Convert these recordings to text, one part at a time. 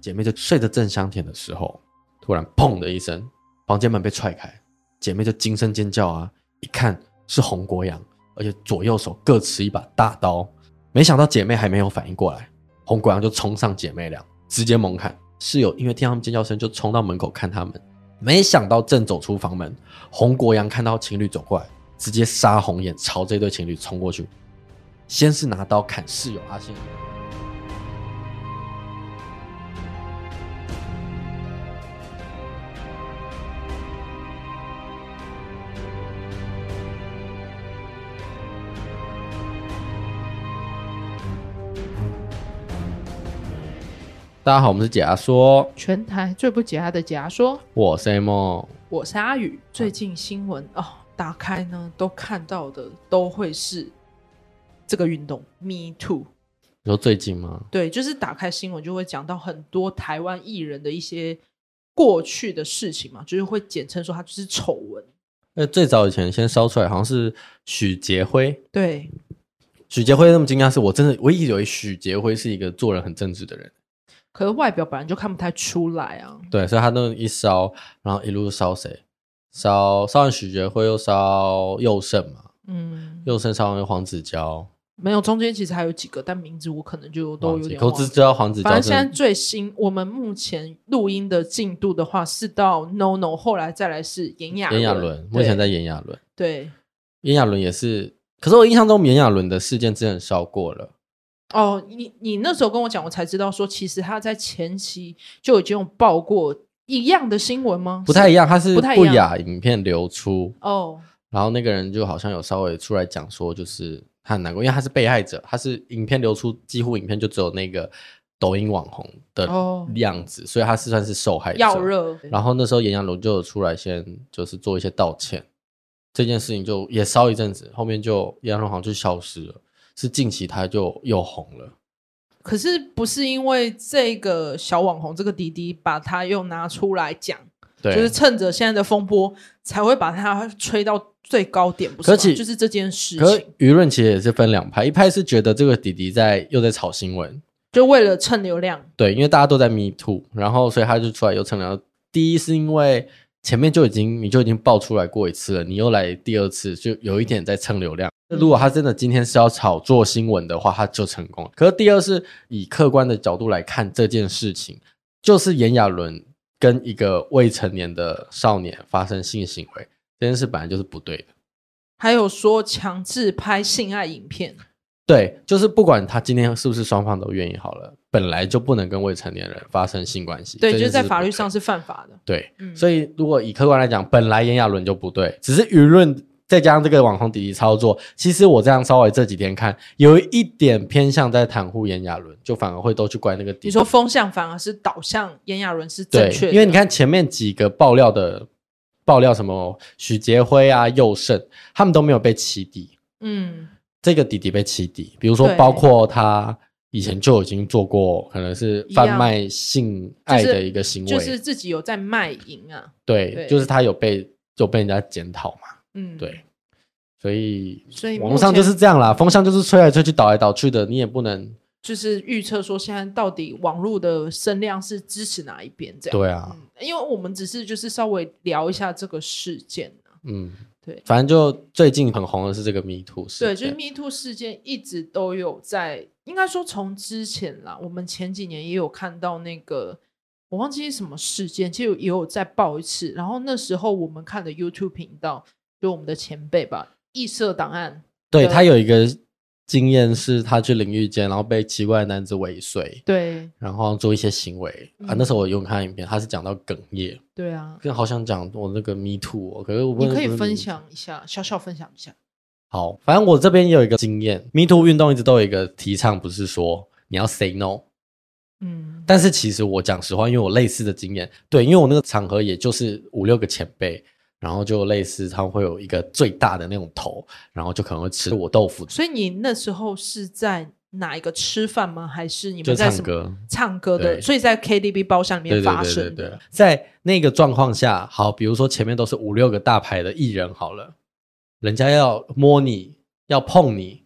姐妹就睡得正香甜的时候，突然砰的一声，房间门被踹开，姐妹就惊声尖叫啊！一看是洪国阳，而且左右手各持一把大刀。没想到姐妹还没有反应过来，洪国阳就冲上姐妹俩，直接猛砍。室友因为听他们尖叫声，就冲到门口看他们。没想到正走出房门，洪国阳看到情侣走过来，直接杀红眼朝这对情侣冲过去，先是拿刀砍室友阿信。大家好，我们是解压说，全台最不解压的解压说。我是 M，我是阿宇。最近新闻哦，打开呢都看到的都会是这个运动，Me Too。你说最近吗？对，就是打开新闻就会讲到很多台湾艺人的一些过去的事情嘛，就是会简称说他就是丑闻。那最早以前先烧出来，好像是许杰辉。对，许杰辉那么惊讶，是我真的我一直以为许杰辉是一个做人很正直的人。可是外表本来就看不太出来啊。对，所以他那一烧，然后一路烧谁？烧烧完许杰辉，又烧佑胜嘛。嗯，佑胜烧完黄子佼，没有中间其实还有几个，但名字我可能就都有点忘。我只知道黄子佼。反正现在最新，我们目前录音的进度的话是到 NONO，后来再来是炎亚炎亚纶，目前在炎亚纶。对，炎亚纶也是。可是我印象中炎亚纶的事件之前烧过了。哦，你你那时候跟我讲，我才知道说，其实他在前期就已经有报过一样的新闻吗？不太一样，他是不雅影片流出哦，然后那个人就好像有稍微出来讲说，就是他很难过，因为他是被害者，他是影片流出，几乎影片就只有那个抖音网红的样子，哦、所以他是算是受害者。要热，然后那时候炎亚纶就有出来先就是做一些道歉，这件事情就也烧一阵子，后面就炎亚纶好像就消失了。是近期他就又红了，可是不是因为这个小网红这个弟弟把他又拿出来讲，对，就是趁着现在的风波才会把他吹到最高点，不是？就是这件事情，舆论其实也是分两派，一派是觉得这个弟弟在又在炒新闻，就为了蹭流量，对，因为大家都在 Me Too，然后所以他就出来又蹭流量。第一是因为前面就已经你就已经爆出来过一次了，你又来第二次，就有一点在蹭流量。那如果他真的今天是要炒作新闻的话，他就成功了。可是第二是以客观的角度来看这件事情，就是炎亚纶跟一个未成年的少年发生性行为，这件事本来就是不对的。还有说强制拍性爱影片，对，就是不管他今天是不是双方都愿意好了，本来就不能跟未成年人发生性关系。对，就是在法律上是犯法的。对，嗯，所以如果以客观来讲，本来炎亚纶就不对，只是舆论。再加上这个网红弟弟操作，其实我这样稍微这几天看，有一点偏向在袒护炎亚纶，就反而会都去怪那个弟弟。你说风向反而是导向炎亚纶是正确的，因为你看前面几个爆料的爆料，什么许杰辉啊、佑胜，他们都没有被起底。嗯，这个弟弟被起底，比如说包括他以前就已经做过，可能是贩卖性爱的一个行为，就是、就是、自己有在卖淫啊。对，对就是他有被就被人家检讨嘛。嗯，对，所以所以网络上就是这样啦，风向就是吹来吹去，倒来倒去的，你也不能就是预测说现在到底网络的声量是支持哪一边这样。对啊、嗯，因为我们只是就是稍微聊一下这个事件。嗯，对，反正就最近很红的是这个 Me Too 事件，对，就是 Me Too 事件一直都有在，应该说从之前啦，我们前几年也有看到那个我忘记是什么事件，其实也有再报一次，然后那时候我们看的 YouTube 频道。就我们的前辈吧，异色档案。对，他有一个经验，是他去淋浴间，然后被奇怪的男子尾随。对，然后做一些行为、嗯、啊。那时候我有看影片，他是讲到哽咽。对啊，更好想讲我那个 Me Too，、哦、可是我你可以分享一下，小小分享一下。好，反正我这边也有一个经验，Me Too 运动一直都有一个提倡，不是说你要 say no。嗯，但是其实我讲实话，因为我类似的经验，对，因为我那个场合也就是五六个前辈。然后就类似，他会有一个最大的那种头，然后就可能会吃我豆腐。所以你那时候是在哪一个吃饭吗？还是你们在唱歌？唱歌的，所以在 KTV 包厢里面发生。对对对对对，在那个状况下，好，比如说前面都是五六个大牌的艺人，好了，人家要摸你要碰你，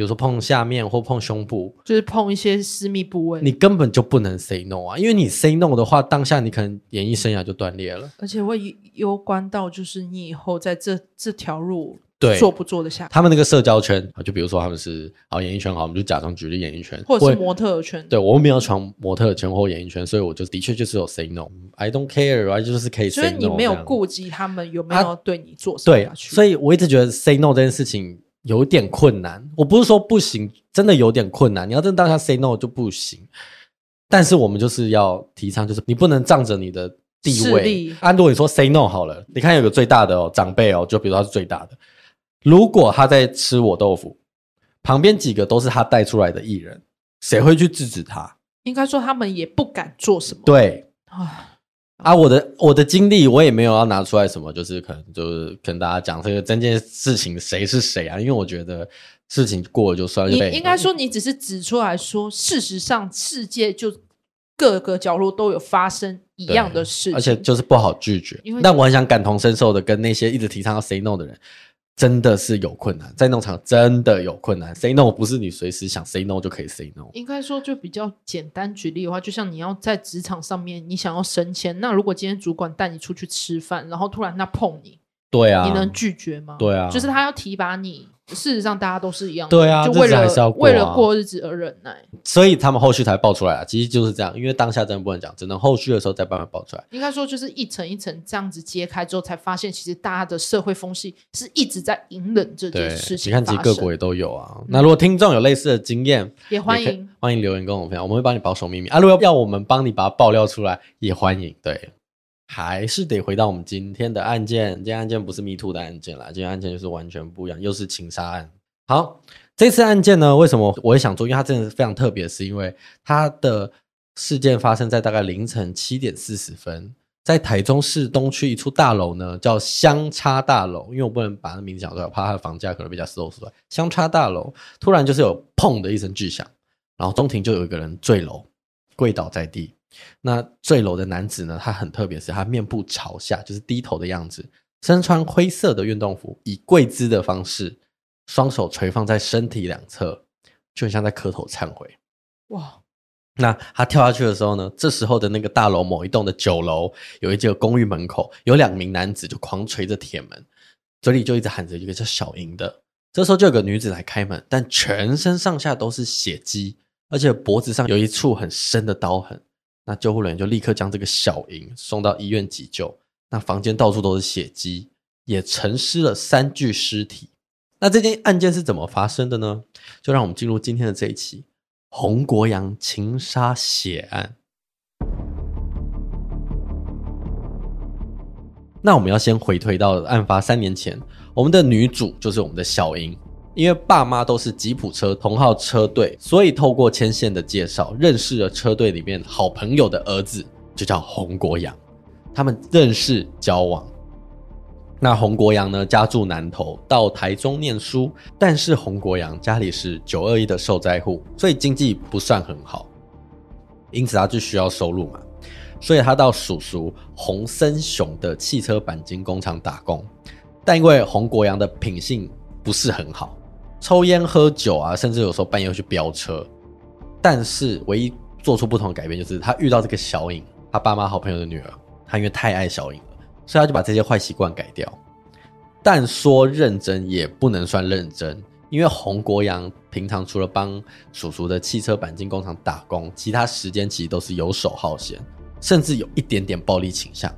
比比如说碰下面或碰胸部，就是碰一些私密部位，你根本就不能 say no 啊，因为你 say no 的话，当下你可能演艺生涯就断裂了，而且会攸关到就是你以后在这这条路。对，做不做得下？他们那个社交圈啊，就比如说他们是好演艺圈，好，我们就假装举例演艺圈，或者是模特圈。对，我们没有闯模特圈或演艺圈，所以我就的确就是有 say no，I don't care，就是可以 say no。所以你没有顾及他们有没有对你做什么对，所以我一直觉得 say no 这件事情有点困难。我不是说不行，真的有点困难。你要真的当下 say no 就不行。但是我们就是要提倡，就是你不能仗着你的地位。按道理说 say no 好了，你看有个最大的哦，长辈哦，就比如他是最大的。如果他在吃我豆腐，旁边几个都是他带出来的艺人，谁会去制止他？应该说他们也不敢做什么。对，啊，啊，我的我的经历我也没有要拿出来什么，就是可能就是跟大家讲这个整件事情谁是谁啊？因为我觉得事情过了就算了。你应该说你只是指出来说，事实上世界就各个角落都有发生一样的事情，而且就是不好拒绝。但我很想感同身受的跟那些一直提倡要 say no 的人。真的是有困难，在农场真的有困难。Say no 不是你随时想 say no 就可以 say no。应该说，就比较简单举例的话，就像你要在职场上面，你想要升迁，那如果今天主管带你出去吃饭，然后突然他碰你，对啊，你能拒绝吗？对啊，就是他要提拔你。事实上，大家都是一样的，对啊，就为了为了过日子而忍耐，所以他们后续才爆出来啊。其实就是这样，因为当下真的不能讲，只能后续的时候再慢慢爆出来。应该说，就是一层一层这样子揭开之后，才发现其实大家的社会风气是一直在隐忍这件事情。你看，其实各国也都有啊。嗯、那如果听众有类似的经验，也欢迎也欢迎留言跟我们分享，我们会帮你保守秘密啊。如果要我们帮你把它爆料出来，也欢迎。对。还是得回到我们今天的案件，今天案件不是 MeToo 的案件啦，今天案件就是完全不一样，又是情杀案。好，这次案件呢，为什么我会想做？因为它真的是非常特别，是因为它的事件发生在大概凌晨七点四十分，在台中市东区一处大楼呢，叫香叉大楼。因为我不能把它名字讲出来，我怕它的房价可能比较搜出来。香叉大楼突然就是有砰的一声巨响，然后中庭就有一个人坠楼，跪倒在地。那坠楼的男子呢，他很特别，是他面部朝下，就是低头的样子，身穿灰色的运动服，以跪姿的方式。双手垂放在身体两侧，就很像在磕头忏悔。哇！那他跳下去的时候呢？这时候的那个大楼某一栋的九楼有一间公寓门口，有两名男子就狂捶着铁门，嘴里就一直喊着一个叫小莹的。这时候就有个女子来开门，但全身上下都是血迹，而且脖子上有一处很深的刀痕。那救护人员就立刻将这个小莹送到医院急救。那房间到处都是血迹，也陈尸了三具尸体。那这件案件是怎么发生的呢？就让我们进入今天的这一期洪国阳情杀血案。那我们要先回推到案发三年前，我们的女主就是我们的小莹，因为爸妈都是吉普车同号车队，所以透过牵线的介绍，认识了车队里面好朋友的儿子，就叫洪国阳。他们认识交往。那洪国阳呢，家住南投，到台中念书，但是洪国阳家里是九二一的受灾户，所以经济不算很好，因此他就需要收入嘛，所以他到叔叔洪森雄的汽车钣金工厂打工，但因为洪国阳的品性不是很好，抽烟喝酒啊，甚至有时候半夜去飙车，但是唯一做出不同的改变就是他遇到这个小颖，他爸妈好朋友的女儿，他因为太爱小颖。所以他就把这些坏习惯改掉，但说认真也不能算认真，因为洪国阳平常除了帮叔叔的汽车钣金工厂打工，其他时间其实都是游手好闲，甚至有一点点暴力倾向。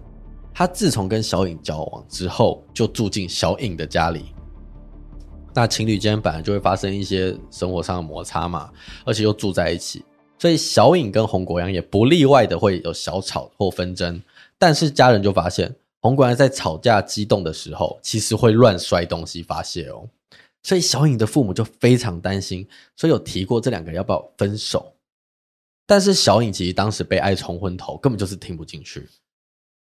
他自从跟小颖交往之后，就住进小颖的家里。那情侣间本来就会发生一些生活上的摩擦嘛，而且又住在一起，所以小颖跟洪国阳也不例外的会有小吵或纷争。但是家人就发现。洪国阳在吵架激动的时候，其实会乱摔东西发泄哦，所以小颖的父母就非常担心，所以有提过这两个人要不要分手。但是小颖其实当时被爱冲昏头，根本就是听不进去。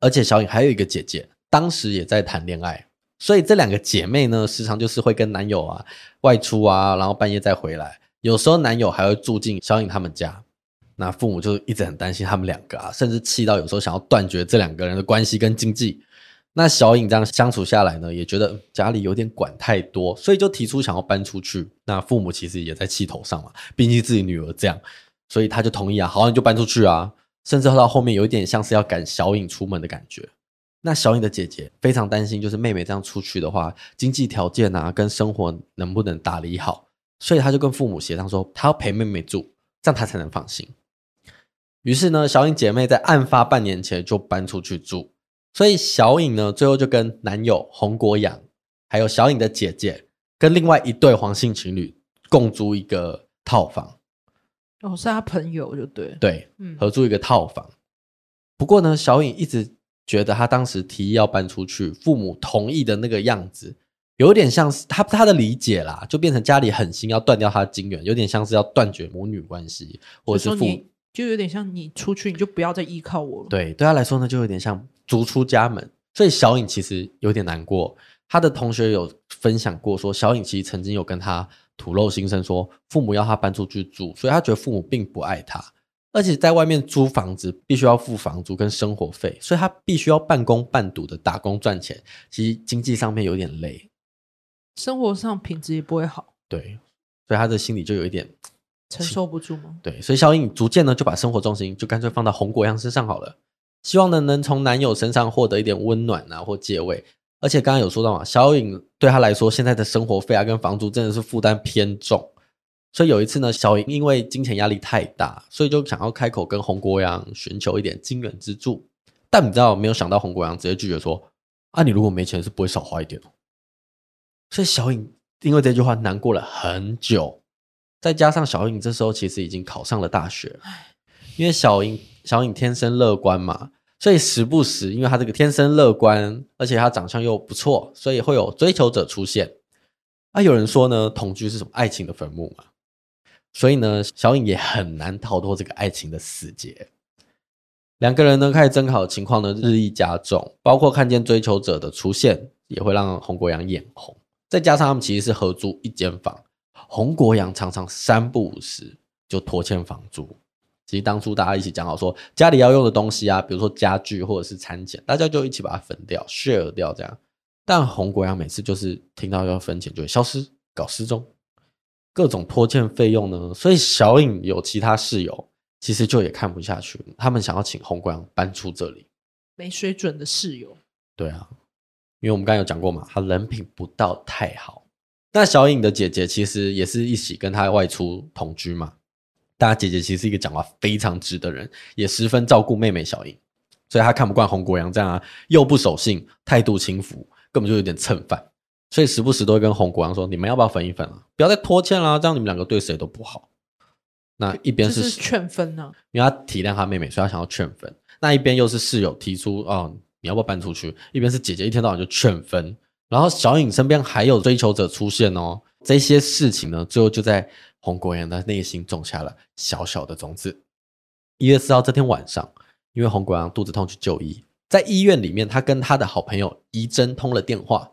而且小颖还有一个姐姐，当时也在谈恋爱，所以这两个姐妹呢，时常就是会跟男友啊外出啊，然后半夜再回来，有时候男友还会住进小颖他们家。那父母就一直很担心他们两个啊，甚至气到有时候想要断绝这两个人的关系跟经济。那小颖这样相处下来呢，也觉得家里有点管太多，所以就提出想要搬出去。那父母其实也在气头上嘛，毕竟自己女儿这样，所以他就同意啊，好，你就搬出去啊。甚至到后面有一点像是要赶小颖出门的感觉。那小颖的姐姐非常担心，就是妹妹这样出去的话，经济条件啊跟生活能不能打理好，所以她就跟父母协商说，她要陪妹妹住，这样她才能放心。于是呢，小颖姐妹在案发半年前就搬出去住。所以小颖呢，最后就跟男友洪国阳，还有小颖的姐姐，跟另外一对黄姓情侣共租一个套房。哦，是他朋友就对，对，嗯，合租一个套房。不过呢，小颖一直觉得他当时提议要搬出去，父母同意的那个样子，有点像是他他的理解啦，就变成家里狠心要断掉他的金援，有点像是要断绝母女关系，或者是父母。就有点像你出去，你就不要再依靠我了。对，对他来说呢，就有点像逐出家门。所以小颖其实有点难过。他的同学有分享过说，小颖其实曾经有跟他吐露心声，说父母要他搬出去住，所以他觉得父母并不爱他，而且在外面租房子必须要付房租跟生活费，所以他必须要半工半读的打工赚钱，其实经济上面有点累，生活上品质也不会好。对，所以他的心里就有一点。承受不住吗？对，所以小颖逐渐呢就把生活重心就干脆放到红果样身上好了，希望呢能从男友身上获得一点温暖啊或借位。而且刚刚有说到嘛，小颖对他来说现在的生活费啊跟房租真的是负担偏重，所以有一次呢，小颖因为金钱压力太大，所以就想要开口跟洪国阳寻求一点金援资助。但你知道没有想到洪国阳直接拒绝说：“啊，你如果没钱是不会少花一点哦。”所以小颖因为这句话难过了很久。再加上小颖这时候其实已经考上了大学，因为小颖小颖天生乐观嘛，所以时不时因为她这个天生乐观，而且她长相又不错，所以会有追求者出现。啊，有人说呢，同居是什么爱情的坟墓嘛，所以呢，小颖也很难逃脱这个爱情的死结。两个人呢开始争吵的情况呢日益加重，包括看见追求者的出现也会让洪国阳眼红，再加上他们其实是合租一间房。洪国阳常常三不五时就拖欠房租。其实当初大家一起讲好说，家里要用的东西啊，比如说家具或者是餐钱，大家就一起把它分掉，share 掉这样。但洪国阳每次就是听到要分钱就会消失，搞失踪，各种拖欠费用呢。所以小颖有其他室友，其实就也看不下去，他们想要请洪国阳搬出这里。没水准的室友。对啊，因为我们刚才有讲过嘛，他人品不到太好。那小颖的姐姐其实也是一起跟她外出同居嘛。大家姐姐其实是一个讲话非常直的人，也十分照顾妹妹小颖，所以她看不惯洪国阳这样啊，又不守信，态度轻浮，根本就有点蹭饭，所以时不时都会跟洪国阳说：“你们要不要分一分啊？不要再拖欠了，这样你们两个对谁都不好。”那一边是劝分呢，因为他体谅他妹妹，所以他想要劝分。那一边又是室友提出：“哦，你要不要搬出去？”一边是姐姐一天到晚就劝分。然后小颖身边还有追求者出现哦，这些事情呢，最后就在洪国阳的内心种下了小小的种子。一月四号这天晚上，因为洪国阳肚子痛去就医，在医院里面，他跟他的好朋友怡珍通了电话，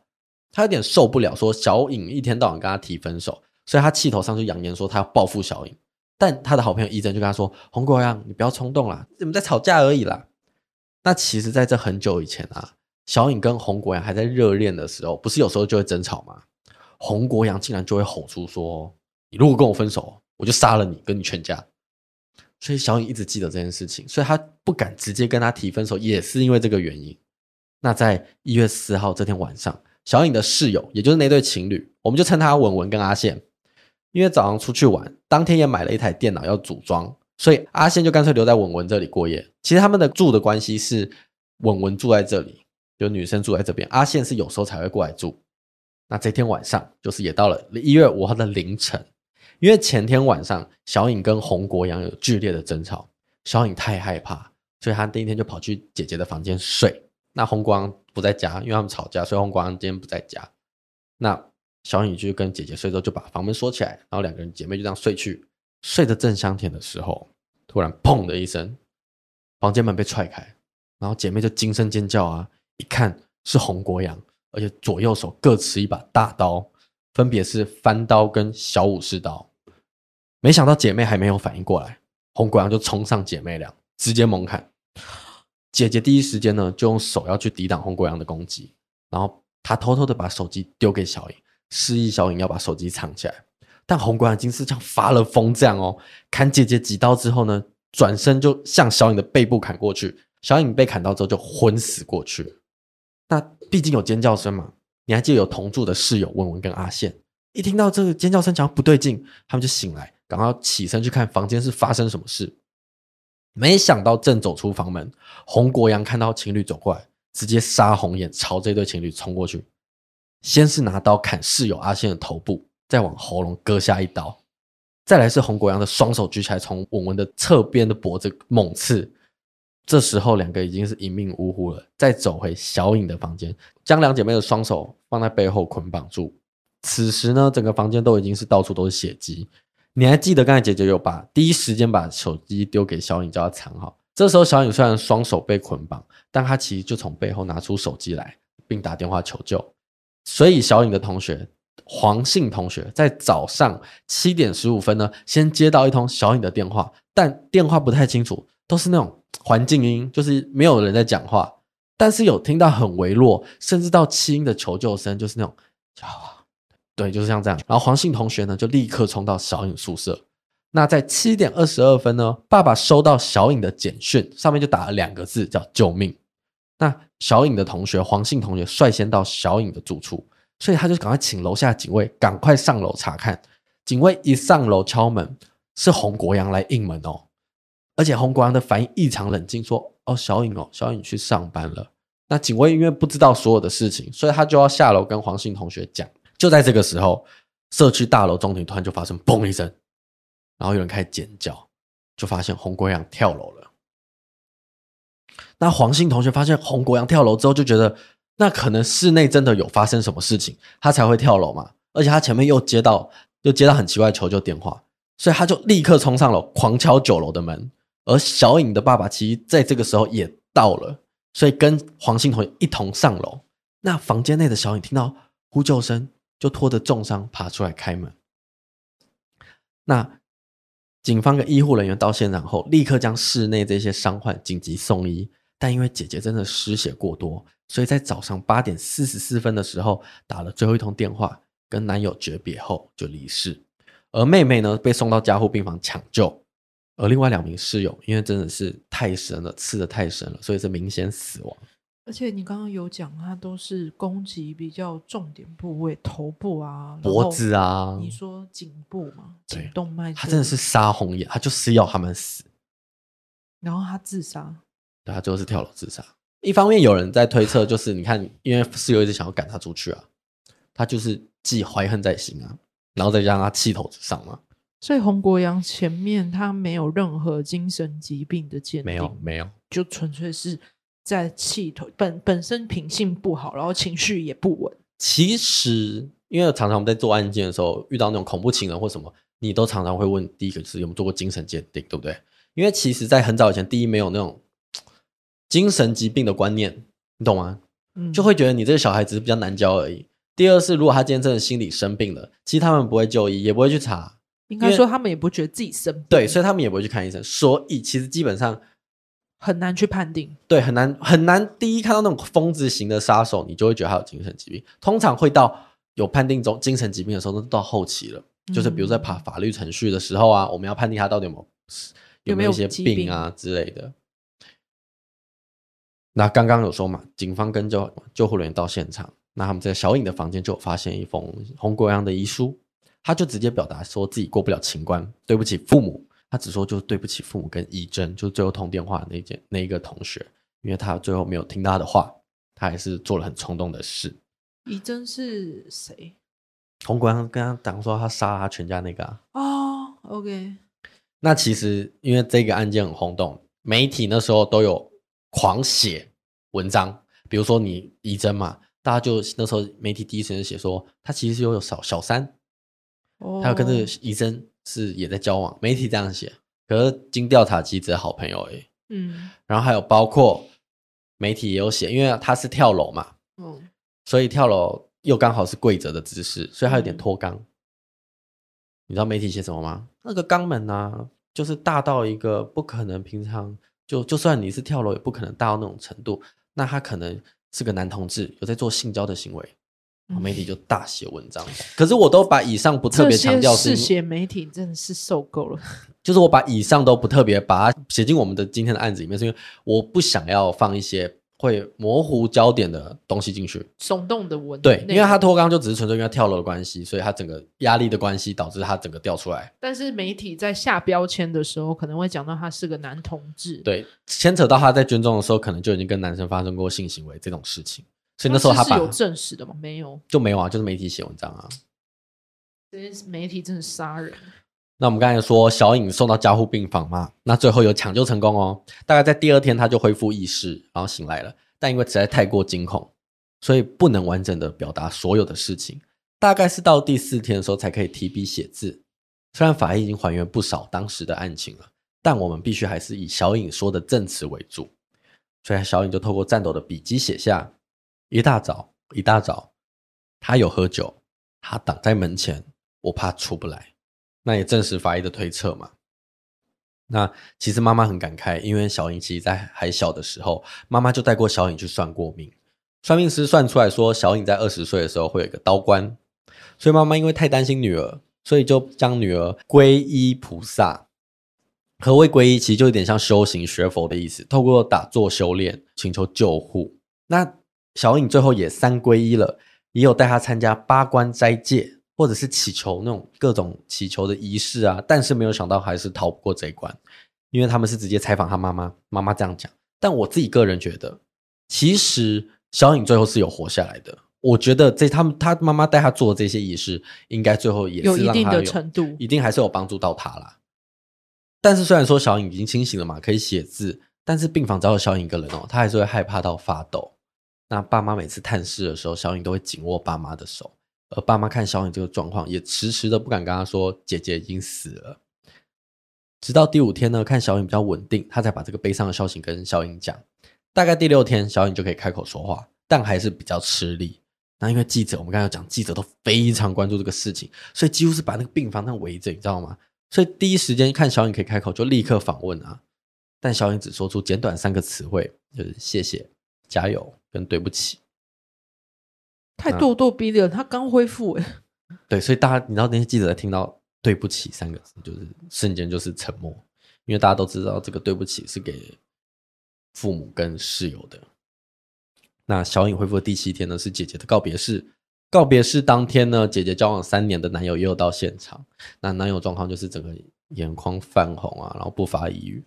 他有点受不了，说小颖一天到晚跟他提分手，所以他气头上就扬言说他要报复小颖。但他的好朋友伊珍就跟他说：“洪国阳，你不要冲动啦，你们在吵架而已啦。”那其实在这很久以前啊。小颖跟洪国阳还在热恋的时候，不是有时候就会争吵吗？洪国阳竟然就会吼出说：“你如果跟我分手，我就杀了你，跟你全家。”所以小颖一直记得这件事情，所以他不敢直接跟他提分手，也是因为这个原因。那在一月四号这天晚上，小颖的室友，也就是那对情侣，我们就称他文文跟阿宪，因为早上出去玩，当天也买了一台电脑要组装，所以阿宪就干脆留在文文这里过夜。其实他们的住的关系是文文住在这里。就女生住在这边，阿宪是有时候才会过来住。那这天晚上，就是也到了一月五号的凌晨，因为前天晚上小颖跟洪国阳有剧烈的争吵，小颖太害怕，所以她第一天就跑去姐姐的房间睡。那洪国阳不在家，因为他们吵架，所以洪国今天不在家。那小颖就跟姐姐睡之后，就把房门锁起来，然后两个人姐妹就这样睡去，睡得正香甜的时候，突然砰的一声，房间门被踹开，然后姐妹就惊声尖叫啊！一看是洪国阳，而且左右手各持一把大刀，分别是翻刀跟小武士刀。没想到姐妹还没有反应过来，洪国阳就冲上姐妹俩，直接猛砍。姐姐第一时间呢就用手要去抵挡洪国阳的攻击，然后她偷偷的把手机丢给小颖，示意小颖要把手机藏起来。但洪国阳已经是像发了疯这样哦，砍姐姐几刀之后呢，转身就向小颖的背部砍过去。小颖被砍到之后就昏死过去。那毕竟有尖叫声嘛，你还记得有同住的室友文文跟阿宪，一听到这个尖叫声，讲不对劲，他们就醒来，赶快起身去看房间是发生什么事。没想到正走出房门，洪国阳看到情侣走过来，直接杀红眼朝这对情侣冲过去，先是拿刀砍室友阿宪的头部。再往喉咙割下一刀，再来是洪国阳的双手举起来，从文文的侧边的脖子猛刺。这时候两个已经是一命呜呼了。再走回小颖的房间，将两姐妹的双手放在背后捆绑住。此时呢，整个房间都已经是到处都是血迹。你还记得刚才姐姐有把第一时间把手机丢给小颖，叫她藏好。这时候小颖虽然双手被捆绑，但她其实就从背后拿出手机来，并打电话求救。所以小颖的同学。黄姓同学在早上七点十五分呢，先接到一通小颖的电话，但电话不太清楚，都是那种环境音，就是没有人在讲话，但是有听到很微弱，甚至到气音的求救声，就是那种，对，就是像这样。然后黄姓同学呢，就立刻冲到小颖宿舍。那在七点二十二分呢，爸爸收到小颖的简讯，上面就打了两个字，叫救命。那小颖的同学黄姓同学率先到小颖的住处。所以他就赶快请楼下警卫赶快上楼查看。警卫一上楼敲门，是洪国阳来应门哦。而且洪国阳的反应异常冷静，说：“哦，小颖哦，小颖去上班了。”那警卫因为不知道所有的事情，所以他就要下楼跟黄姓同学讲。就在这个时候，社区大楼中庭突然就发生“嘣”一声，然后有人开始尖叫，就发现洪国阳跳楼了。那黄姓同学发现洪国阳跳楼之后，就觉得。那可能室内真的有发生什么事情，他才会跳楼嘛。而且他前面又接到又接到很奇怪的求救电话，所以他就立刻冲上楼，狂敲九楼的门。而小颖的爸爸其实在这个时候也到了，所以跟黄姓同学一同上楼。那房间内的小颖听到呼救声，就拖着重伤爬出来开门。那警方跟医护人员到现场后，立刻将室内这些伤患紧急送医。但因为姐姐真的失血过多，所以在早上八点四十四分的时候打了最后一通电话，跟男友诀别后就离世。而妹妹呢，被送到加护病房抢救，而另外两名室友因为真的是太深了，刺得太深了，所以是明显死亡。而且你刚刚有讲，他都是攻击比较重点部位，头部啊、脖子啊。你说颈部嘛，颈动脉，他真的是杀红眼，他就是要他们死，然后他自杀。对，他最后是跳楼自杀。一方面有人在推测，就是你看，因为室友一直想要赶他出去啊，他就是既怀恨在心啊，然后再加上他气头之上嘛。所以洪国阳前面他没有任何精神疾病的鉴定，没有，没有，就纯粹是在气头本本身品性不好，然后情绪也不稳。其实，因为常常我们在做案件的时候遇到那种恐怖情人或什么，你都常常会问第一个是有没有做过精神鉴定，对不对？因为其实，在很早以前，第一没有那种。精神疾病的观念，你懂吗？嗯，就会觉得你这个小孩只是比较难教而已。第二是，如果他今天真的心理生病了，其实他们不会就医，也不会去查。应该说，他们也不觉得自己生病。对，所以他们也不会去看医生。所以，其实基本上很难去判定。对，很难很难。第一看到那种疯子型的杀手，你就会觉得他有精神疾病。通常会到有判定中精神疾病的时候，都到后期了。嗯，就是比如在爬法律程序的时候啊，我们要判定他到底有没有有没有一些病啊之类的。那刚刚有说嘛，警方跟救救护人员到现场，那他们在小颖的房间就有发现一封洪国阳的遗书，他就直接表达说自己过不了情关，对不起父母，他只说就对不起父母跟怡珍，就最后通电话的那件那一个同学，因为他最后没有听他的话，他还是做了很冲动的事。怡珍是谁？洪国阳跟他讲说他杀了他全家那个啊。哦，OK。那其实因为这个案件很轰动，媒体那时候都有。狂写文章，比如说你怡珍嘛，大家就那时候媒体第一时间写说他其实有有小小三，哦，他要跟这个怡珍是也在交往，媒体这样写。可是经调查，其实只是好朋友哎，嗯。然后还有包括媒体也有写，因为他是跳楼嘛，嗯，所以跳楼又刚好是跪着的姿势，所以他有点脱肛。嗯。你知道媒体写什么吗？那个肛门啊，就是大到一个不可能平常。就就算你是跳楼，也不可能大到那种程度。那他可能是个男同志，有在做性交的行为。媒体就大写文章，可是我都把以上不特别强调，是写媒体真的是受够了。就是我把以上都不特别把它写进我们的今天的案子里面，是因为我不想要放一些会模糊焦点的东西进去，耸动的文对，因为他脱肛就只是纯粹因为跳楼的关系，所以他整个压力的关系导致他整个掉出来。但是媒体在下标签的时候，可能会讲到他是个男同志，对，牵扯到他在军中的时候，可能就已经跟男生发生过性行为这种事情。所以那时候他把是有证实的吗？没有，就没有啊，就是媒体写文章啊。这些媒体真的杀人。那我们刚才说小颖送到加护病房嘛，那最后有抢救成功哦。大概在第二天他就恢复意识，然后醒来了。但因为实在太过惊恐，所以不能完整的表达所有的事情。大概是到第四天的时候才可以提笔写字。虽然法医已经还原不少当时的案情了，但我们必须还是以小颖说的证词为主。所以小颖就透过颤抖的笔迹写下。一大早，一大早，他有喝酒，他挡在门前，我怕出不来。那也证实法医的推测嘛。那其实妈妈很感慨，因为小颖其实在还小的时候，妈妈就带过小颖去算过命。算命师算出来说，小颖在二十岁的时候会有一个刀关，所以妈妈因为太担心女儿，所以就将女儿皈依菩萨。何谓皈依？其实就有点像修行学佛的意思，透过打坐修炼，请求救护。那小颖最后也三皈依了，也有带她参加八关斋戒，或者是祈求那种各种祈求的仪式啊。但是没有想到还是逃不过这一关，因为他们是直接采访他妈妈，妈妈这样讲。但我自己个人觉得，其实小颖最后是有活下来的。我觉得这他们他妈妈带他做的这些仪式，应该最后也是让她有，有一定的程度，一定还是有帮助到他啦。但是虽然说小颖已经清醒了嘛，可以写字，但是病房只有小颖一个人哦，她还是会害怕到发抖。那爸妈每次探视的时候，小颖都会紧握爸妈的手，而爸妈看小颖这个状况，也迟迟的不敢跟她说姐姐已经死了。直到第五天呢，看小颖比较稳定，他才把这个悲伤的消息跟小颖讲。大概第六天，小颖就可以开口说话，但还是比较吃力。那因为记者，我们刚才讲，记者都非常关注这个事情，所以几乎是把那个病房那围着，你知道吗？所以第一时间看小颖可以开口，就立刻访问啊。但小颖只说出简短三个词汇，就是谢谢。加油，跟对不起，太咄咄逼人。他刚恢复，哎，对，所以大家，你知道那些记者在听到“对不起”三个字，就是瞬间就是沉默，因为大家都知道这个“对不起”是给父母跟室友的。那小颖恢复的第七天呢，是姐姐的告别式。告别式当天呢，姐姐交往三年的男友也有到现场。那男友状况就是整个眼眶泛红啊，然后不发一语。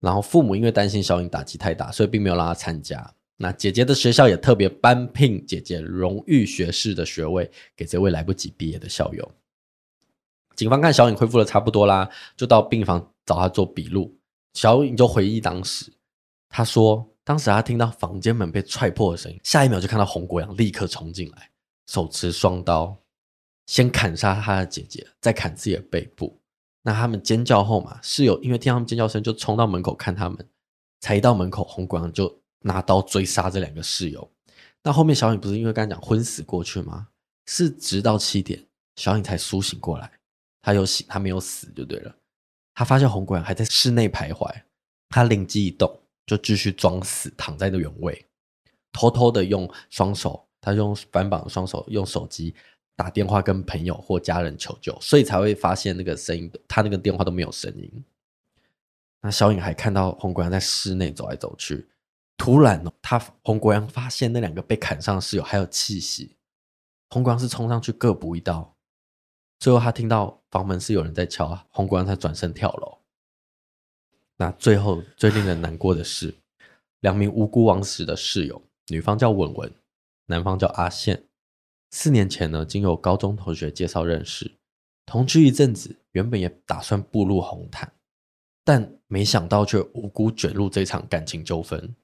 然后父母因为担心小颖打击太大，所以并没有让她参加。那姐姐的学校也特别颁聘姐姐荣誉学士的学位给这位来不及毕业的校友。警方看小颖恢复的差不多啦，就到病房找她做笔录。小颖就回忆当时，她说当时她听到房间门被踹破的声音，下一秒就看到洪国阳立刻冲进来，手持双刀，先砍杀她的姐姐，再砍自己的背部。那他们尖叫后嘛，室友因为听他们尖叫声，就冲到门口看他们。才一到门口，洪国阳就拿刀追杀这两个室友。那后面小颖不是因为刚才讲昏死过去吗？是直到七点，小颖才苏醒过来。他有醒，他没有死就对了。他发现洪国阳还在室内徘徊，他灵机一动，就继续装死，躺在那原位，偷偷的用双手，他用反绑的双手用手机。打电话跟朋友或家人求救，所以才会发现那个声音，他那个电话都没有声音。那小颖还看到洪国阳在室内走来走去，突然哦他洪国阳发现那两个被砍伤的室友还有气息，洪国阳是冲上去各补一刀，最后他听到房门是有人在敲，洪国阳才转身跳楼。那最后最令人难过的是，两名无辜枉死的室友，女方叫文文，男方叫阿宪。四年前呢，经由高中同学介绍认识，同居一阵子，原本也打算步入红毯，但没想到却无辜卷入这场感情纠纷。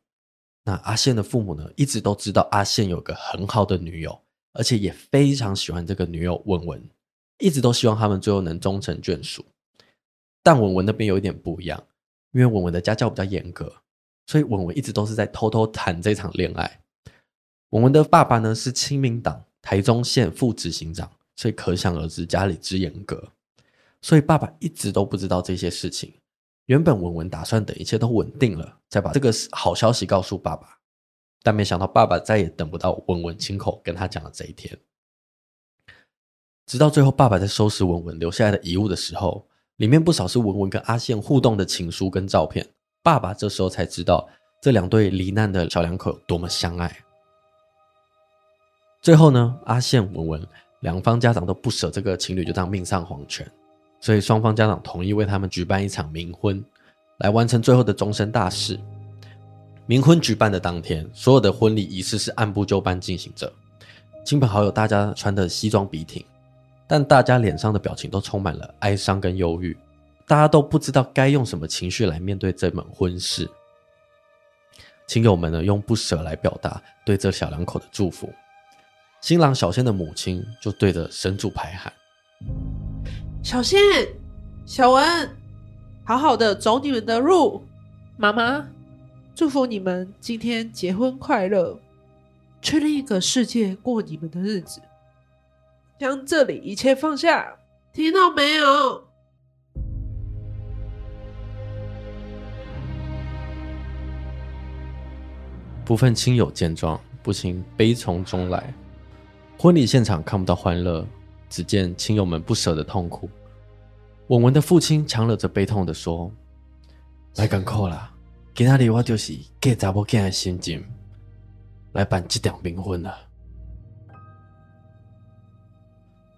那阿宪的父母呢，一直都知道阿宪有个很好的女友，而且也非常喜欢这个女友文文，一直都希望他们最后能终成眷属。但文文那边有一点不一样，因为文文的家教比较严格，所以文文一直都是在偷偷谈这场恋爱。文文的爸爸呢，是亲民党。台中县副执行长，所以可想而知家里之严格，所以爸爸一直都不知道这些事情。原本文文打算等一切都稳定了，再把这个好消息告诉爸爸，但没想到爸爸再也等不到文文亲口跟他讲的这一天。直到最后，爸爸在收拾文文留下来的遗物的时候，里面不少是文文跟阿宪互动的情书跟照片。爸爸这时候才知道，这两对罹难的小两口有多么相爱。最后呢，阿宪、文文两方家长都不舍这个情侣就这样命丧黄泉，所以双方家长同意为他们举办一场冥婚，来完成最后的终身大事。冥婚举办的当天，所有的婚礼仪式是按部就班进行着，亲朋好友大家穿的西装笔挺，但大家脸上的表情都充满了哀伤跟忧郁，大家都不知道该用什么情绪来面对这门婚事。亲友们呢，用不舍来表达对这小两口的祝福。新郎小仙的母亲就对着神主牌喊：“小新、小文，好好的走你们的路。妈妈，祝福你们今天结婚快乐，去另一个世界过你们的日子。将这里一切放下，听到没有？”部分亲友见状，不禁悲从中来。婚礼现场看不到欢乐，只见亲友们不舍的痛苦。文文的父亲强忍着悲痛的说：“来赶快啦，今天我就是给查某囝的心情来办这场冥婚了。”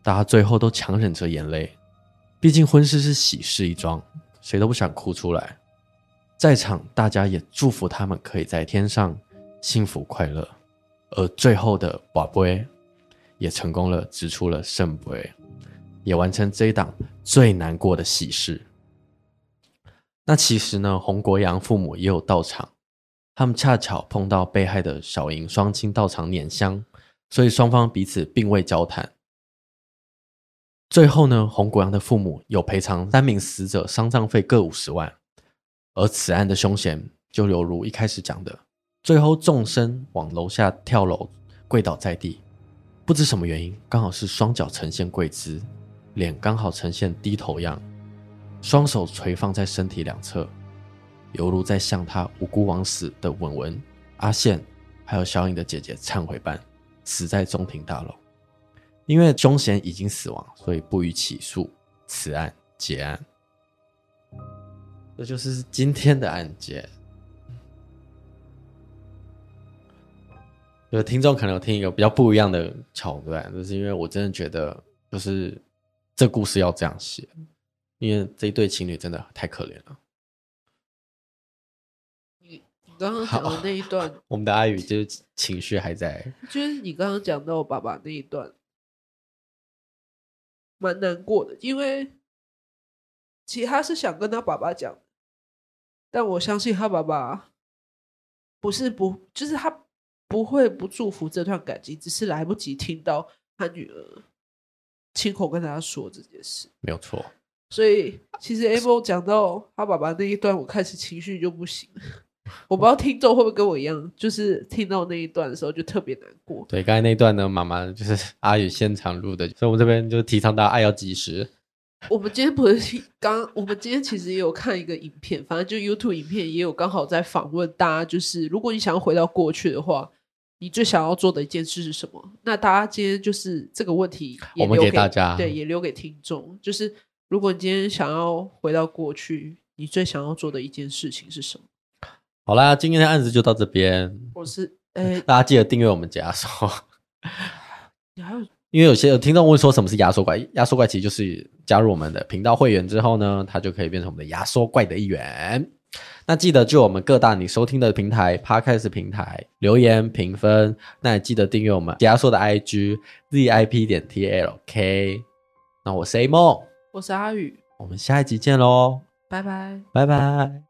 大家最后都强忍着眼泪，毕竟婚事是喜事一桩，谁都不想哭出来。在场大家也祝福他们可以在天上幸福快乐，而最后的跋杯。也成功了，指出了圣杯，也完成这一档最难过的喜事。那其实呢，洪国阳父母也有到场，他们恰巧碰到被害的小莹双亲到场拈香，所以双方彼此并未交谈。最后呢，洪国阳的父母有赔偿三名死者丧葬费各五十万，而此案的凶嫌就犹如一开始讲的，最后纵身往楼下跳楼，跪倒在地。不知什么原因，刚好是双脚呈现跪姿，脸刚好呈现低头样，双手垂放在身体两侧，犹如在向他无辜枉死的文文、阿宪，还有小颖的姐姐忏悔般，死在中庭大楼。因为凶嫌已经死亡，所以不予起诉，此案结案。这就是今天的案件。有听众可能有听一个比较不一样的桥段，就是因为我真的觉得，就是这故事要这样写，因为这一对情侣真的太可怜了。你你刚刚讲的那一段，我们的阿宇就是情绪还在，就是你刚刚讲到我爸爸那一段，蛮难过的，因为其实他是想跟他爸爸讲，但我相信他爸爸不是不，就是他。不会不祝福这段感情，只是来不及听到他女儿亲口跟他说这件事。没有错。所以其实 Amo 讲到他爸爸那一段，我开始情绪就不行。我不知道听众会不会跟我一样，就是听到那一段的时候就特别难过。对，刚才那一段呢，妈妈就是阿宇现场录的，所以我们这边就提倡大家爱要及时。我们今天不是刚，我们今天其实也有看一个影片，反正就 YouTube 影片也有刚好在访问大家，就是如果你想要回到过去的话。你最想要做的一件事是什么？那大家今天就是这个问题也留给，我们给大家，对，也留给听众。就是如果你今天想要回到过去，你最想要做的一件事情是什么？好啦，今天的案子就到这边。我是，呃，大家记得订阅我们解说。你还有，因为有些有听众问说什么是压缩怪？压缩怪其实就是加入我们的频道会员之后呢，他就可以变成我们的压缩怪的一员。那记得就我们各大你收听的平台，Podcast 平台留言评分。那也记得订阅我们解压缩的 IG ZIP 点 TLK。那我是 A 梦，我是阿宇，我们下一集见喽，拜拜，拜拜。